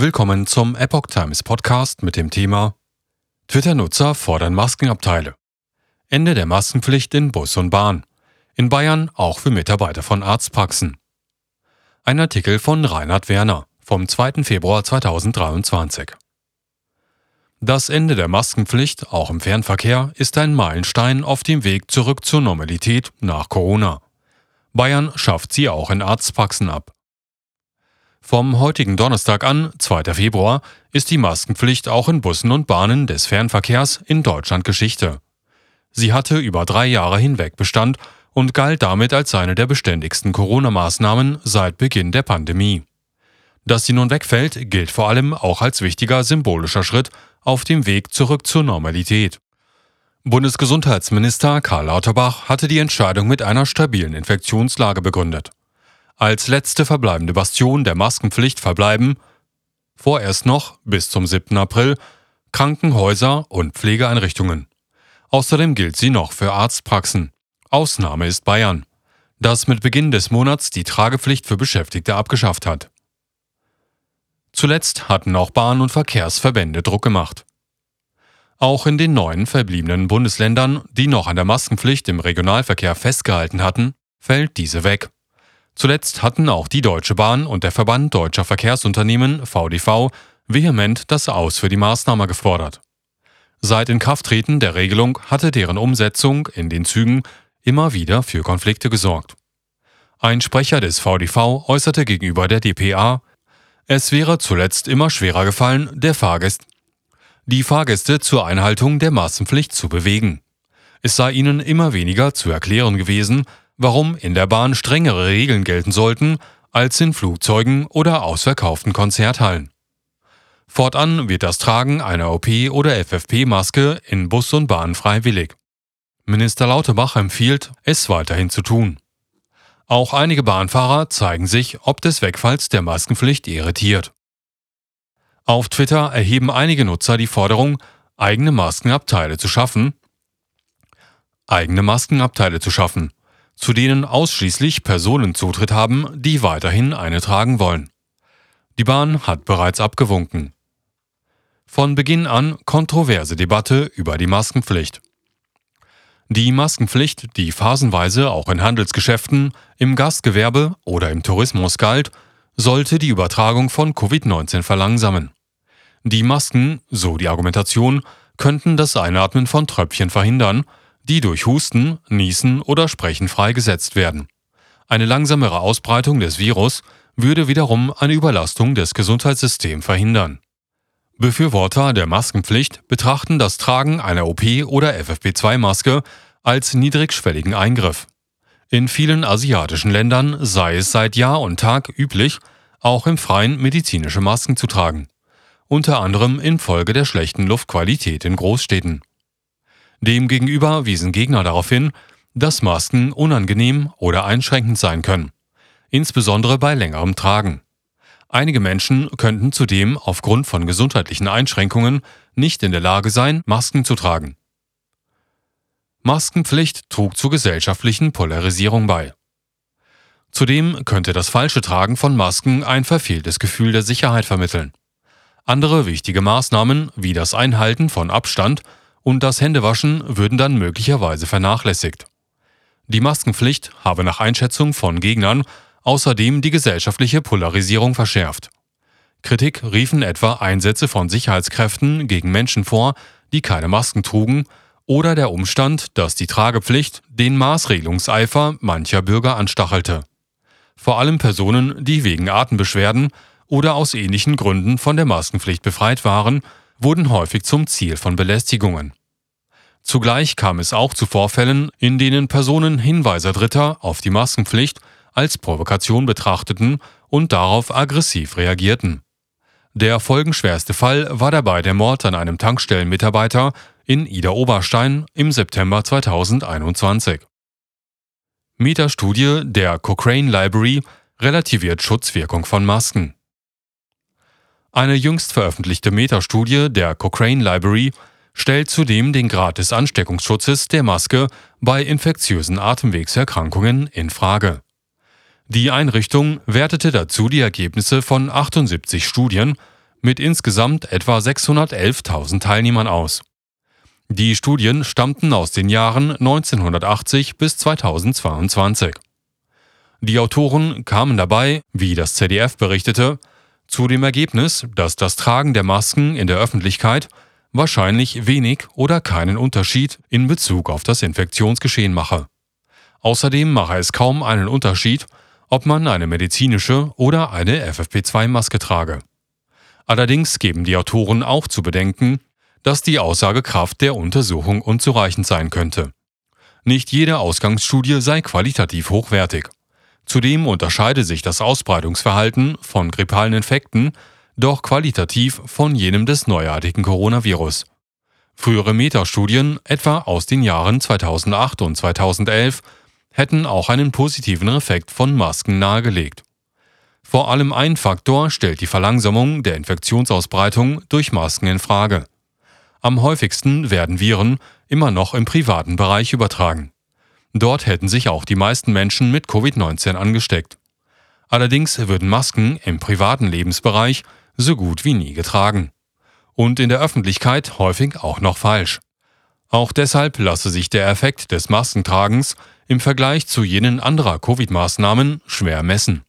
Willkommen zum Epoch Times Podcast mit dem Thema Twitter-Nutzer fordern Maskenabteile. Ende der Maskenpflicht in Bus und Bahn. In Bayern auch für Mitarbeiter von Arztpraxen. Ein Artikel von Reinhard Werner vom 2. Februar 2023. Das Ende der Maskenpflicht, auch im Fernverkehr, ist ein Meilenstein auf dem Weg zurück zur Normalität nach Corona. Bayern schafft sie auch in Arztpraxen ab. Vom heutigen Donnerstag an, 2. Februar, ist die Maskenpflicht auch in Bussen und Bahnen des Fernverkehrs in Deutschland Geschichte. Sie hatte über drei Jahre hinweg Bestand und galt damit als eine der beständigsten Corona-Maßnahmen seit Beginn der Pandemie. Dass sie nun wegfällt, gilt vor allem auch als wichtiger symbolischer Schritt auf dem Weg zurück zur Normalität. Bundesgesundheitsminister Karl Lauterbach hatte die Entscheidung mit einer stabilen Infektionslage begründet. Als letzte verbleibende Bastion der Maskenpflicht verbleiben vorerst noch bis zum 7. April Krankenhäuser und Pflegeeinrichtungen. Außerdem gilt sie noch für Arztpraxen. Ausnahme ist Bayern, das mit Beginn des Monats die Tragepflicht für Beschäftigte abgeschafft hat. Zuletzt hatten auch Bahn- und Verkehrsverbände Druck gemacht. Auch in den neuen verbliebenen Bundesländern, die noch an der Maskenpflicht im Regionalverkehr festgehalten hatten, fällt diese weg. Zuletzt hatten auch die Deutsche Bahn und der Verband deutscher Verkehrsunternehmen VDV vehement das Aus für die Maßnahme gefordert. Seit Inkrafttreten der Regelung hatte deren Umsetzung in den Zügen immer wieder für Konflikte gesorgt. Ein Sprecher des VDV äußerte gegenüber der dpa, es wäre zuletzt immer schwerer gefallen, der Fahrgäst, die Fahrgäste zur Einhaltung der Massenpflicht zu bewegen. Es sei ihnen immer weniger zu erklären gewesen, warum in der Bahn strengere Regeln gelten sollten als in Flugzeugen oder ausverkauften Konzerthallen. Fortan wird das Tragen einer OP- oder FFP-Maske in Bus und Bahn freiwillig. Minister Lauterbach empfiehlt, es weiterhin zu tun. Auch einige Bahnfahrer zeigen sich ob des Wegfalls der Maskenpflicht irritiert. Auf Twitter erheben einige Nutzer die Forderung, eigene Maskenabteile zu schaffen, eigene Maskenabteile zu schaffen, zu denen ausschließlich Personen Zutritt haben, die weiterhin eine tragen wollen. Die Bahn hat bereits abgewunken. Von Beginn an kontroverse Debatte über die Maskenpflicht. Die Maskenpflicht, die phasenweise auch in Handelsgeschäften, im Gastgewerbe oder im Tourismus galt, sollte die Übertragung von Covid-19 verlangsamen. Die Masken, so die Argumentation, könnten das Einatmen von Tröpfchen verhindern, die durch Husten, Niesen oder Sprechen freigesetzt werden. Eine langsamere Ausbreitung des Virus würde wiederum eine Überlastung des Gesundheitssystems verhindern. Befürworter der Maskenpflicht betrachten das Tragen einer OP- oder FFP2-Maske als niedrigschwelligen Eingriff. In vielen asiatischen Ländern sei es seit Jahr und Tag üblich, auch im Freien medizinische Masken zu tragen, unter anderem infolge der schlechten Luftqualität in Großstädten. Demgegenüber wiesen Gegner darauf hin, dass Masken unangenehm oder einschränkend sein können, insbesondere bei längerem Tragen. Einige Menschen könnten zudem aufgrund von gesundheitlichen Einschränkungen nicht in der Lage sein, Masken zu tragen. Maskenpflicht trug zur gesellschaftlichen Polarisierung bei. Zudem könnte das falsche Tragen von Masken ein verfehltes Gefühl der Sicherheit vermitteln. Andere wichtige Maßnahmen wie das Einhalten von Abstand und das Händewaschen würden dann möglicherweise vernachlässigt. Die Maskenpflicht habe nach Einschätzung von Gegnern außerdem die gesellschaftliche Polarisierung verschärft. Kritik riefen etwa Einsätze von Sicherheitskräften gegen Menschen vor, die keine Masken trugen, oder der Umstand, dass die Tragepflicht den Maßregelungseifer mancher Bürger anstachelte. Vor allem Personen, die wegen Atembeschwerden oder aus ähnlichen Gründen von der Maskenpflicht befreit waren, wurden häufig zum Ziel von Belästigungen. Zugleich kam es auch zu Vorfällen, in denen Personen Hinweise Dritter auf die Maskenpflicht als Provokation betrachteten und darauf aggressiv reagierten. Der folgenschwerste Fall war dabei der Mord an einem Tankstellenmitarbeiter in Ida Oberstein im September 2021. Metastudie der Cochrane Library relativiert Schutzwirkung von Masken. Eine jüngst veröffentlichte Metastudie der Cochrane Library stellt zudem den Grad des Ansteckungsschutzes der Maske bei infektiösen Atemwegserkrankungen in Frage. Die Einrichtung wertete dazu die Ergebnisse von 78 Studien mit insgesamt etwa 611.000 Teilnehmern aus. Die Studien stammten aus den Jahren 1980 bis 2022. Die Autoren kamen dabei, wie das ZDF berichtete, zu dem Ergebnis, dass das Tragen der Masken in der Öffentlichkeit wahrscheinlich wenig oder keinen Unterschied in Bezug auf das Infektionsgeschehen mache. Außerdem mache es kaum einen Unterschied, ob man eine medizinische oder eine FFP2-Maske trage. Allerdings geben die Autoren auch zu bedenken, dass die Aussagekraft der Untersuchung unzureichend sein könnte. Nicht jede Ausgangsstudie sei qualitativ hochwertig. Zudem unterscheide sich das Ausbreitungsverhalten von grippalen Infekten doch qualitativ von jenem des neuartigen Coronavirus. Frühere Metastudien, etwa aus den Jahren 2008 und 2011, hätten auch einen positiven Effekt von Masken nahegelegt. Vor allem ein Faktor stellt die Verlangsamung der Infektionsausbreitung durch Masken in Frage. Am häufigsten werden Viren immer noch im privaten Bereich übertragen. Dort hätten sich auch die meisten Menschen mit Covid-19 angesteckt. Allerdings würden Masken im privaten Lebensbereich so gut wie nie getragen. Und in der Öffentlichkeit häufig auch noch falsch. Auch deshalb lasse sich der Effekt des Maskentragens im Vergleich zu jenen anderer Covid-Maßnahmen schwer messen.